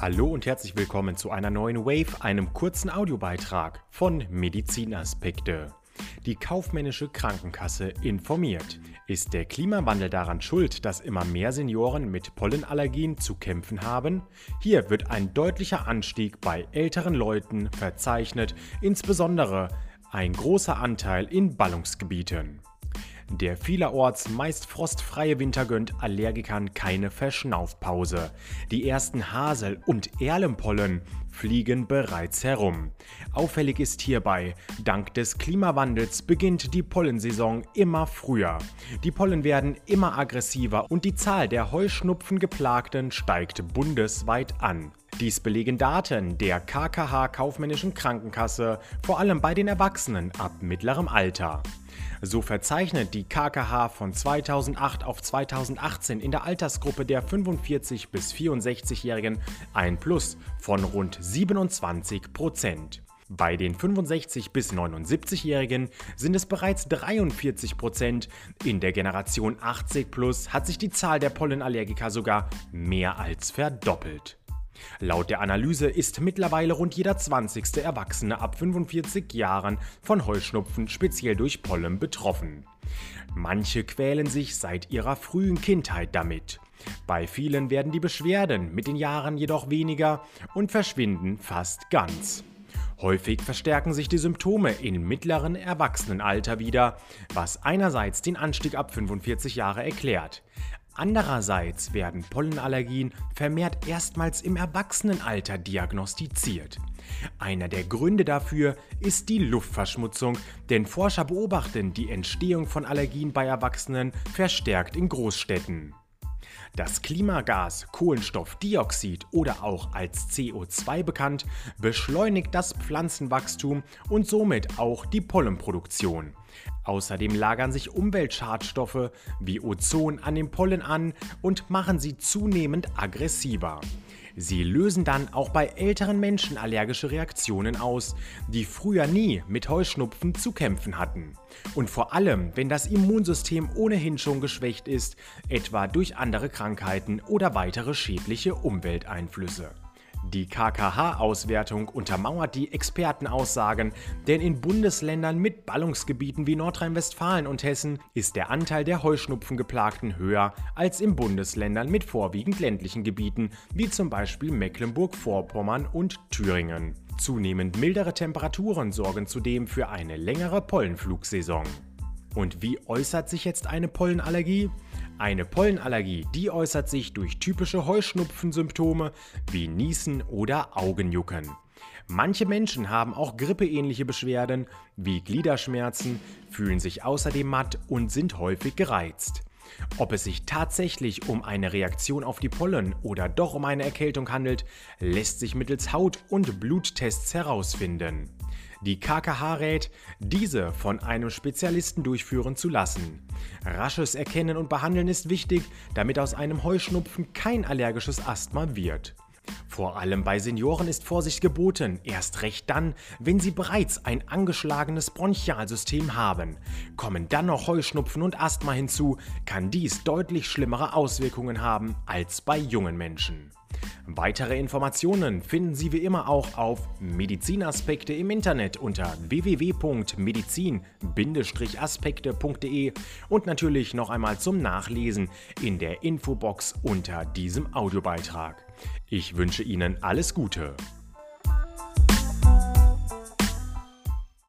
Hallo und herzlich willkommen zu einer neuen Wave, einem kurzen Audiobeitrag von Medizinaspekte. Die kaufmännische Krankenkasse informiert. Ist der Klimawandel daran schuld, dass immer mehr Senioren mit Pollenallergien zu kämpfen haben? Hier wird ein deutlicher Anstieg bei älteren Leuten verzeichnet, insbesondere ein großer Anteil in Ballungsgebieten. Der vielerorts meist frostfreie Winter gönnt Allergikern keine Verschnaufpause. Die ersten Hasel- und Erlenpollen fliegen bereits herum. Auffällig ist hierbei, dank des Klimawandels beginnt die Pollensaison immer früher. Die Pollen werden immer aggressiver und die Zahl der Heuschnupfengeplagten steigt bundesweit an. Dies belegen Daten der KKH Kaufmännischen Krankenkasse, vor allem bei den Erwachsenen ab mittlerem Alter. So verzeichnet die KKH von 2008 auf 2018 in der Altersgruppe der 45 bis 64-Jährigen ein Plus von rund 27 Prozent. Bei den 65 bis 79-Jährigen sind es bereits 43 Prozent. In der Generation 80 plus hat sich die Zahl der Pollenallergiker sogar mehr als verdoppelt. Laut der Analyse ist mittlerweile rund jeder 20. Erwachsene ab 45 Jahren von Heuschnupfen speziell durch Pollen betroffen. Manche quälen sich seit ihrer frühen Kindheit damit. Bei vielen werden die Beschwerden mit den Jahren jedoch weniger und verschwinden fast ganz. Häufig verstärken sich die Symptome im mittleren Erwachsenenalter wieder, was einerseits den Anstieg ab 45 Jahre erklärt. Andererseits werden Pollenallergien vermehrt erstmals im Erwachsenenalter diagnostiziert. Einer der Gründe dafür ist die Luftverschmutzung, denn Forscher beobachten die Entstehung von Allergien bei Erwachsenen verstärkt in Großstädten. Das Klimagas Kohlenstoffdioxid oder auch als CO2 bekannt, beschleunigt das Pflanzenwachstum und somit auch die Pollenproduktion. Außerdem lagern sich Umweltschadstoffe wie Ozon an den Pollen an und machen sie zunehmend aggressiver. Sie lösen dann auch bei älteren Menschen allergische Reaktionen aus, die früher nie mit Heuschnupfen zu kämpfen hatten. Und vor allem, wenn das Immunsystem ohnehin schon geschwächt ist, etwa durch andere Krankheiten oder weitere schädliche Umwelteinflüsse. Die KKH-Auswertung untermauert die Expertenaussagen, denn in Bundesländern mit Ballungsgebieten wie Nordrhein-Westfalen und Hessen ist der Anteil der Heuschnupfengeplagten höher als in Bundesländern mit vorwiegend ländlichen Gebieten, wie zum Beispiel Mecklenburg-Vorpommern und Thüringen. Zunehmend mildere Temperaturen sorgen zudem für eine längere Pollenflugsaison. Und wie äußert sich jetzt eine Pollenallergie? Eine Pollenallergie, die äußert sich durch typische Heuschnupfensymptome wie Niesen oder Augenjucken. Manche Menschen haben auch grippeähnliche Beschwerden wie Gliederschmerzen, fühlen sich außerdem matt und sind häufig gereizt. Ob es sich tatsächlich um eine Reaktion auf die Pollen oder doch um eine Erkältung handelt, lässt sich mittels Haut- und Bluttests herausfinden. Die KKH rät, diese von einem Spezialisten durchführen zu lassen. Rasches Erkennen und Behandeln ist wichtig, damit aus einem Heuschnupfen kein allergisches Asthma wird. Vor allem bei Senioren ist Vorsicht geboten, erst recht dann, wenn sie bereits ein angeschlagenes Bronchialsystem haben. Kommen dann noch Heuschnupfen und Asthma hinzu, kann dies deutlich schlimmere Auswirkungen haben als bei jungen Menschen. Weitere Informationen finden Sie wie immer auch auf Medizinaspekte im Internet unter www.medizin-aspekte.de und natürlich noch einmal zum Nachlesen in der Infobox unter diesem Audiobeitrag. Ich wünsche Ihnen alles Gute.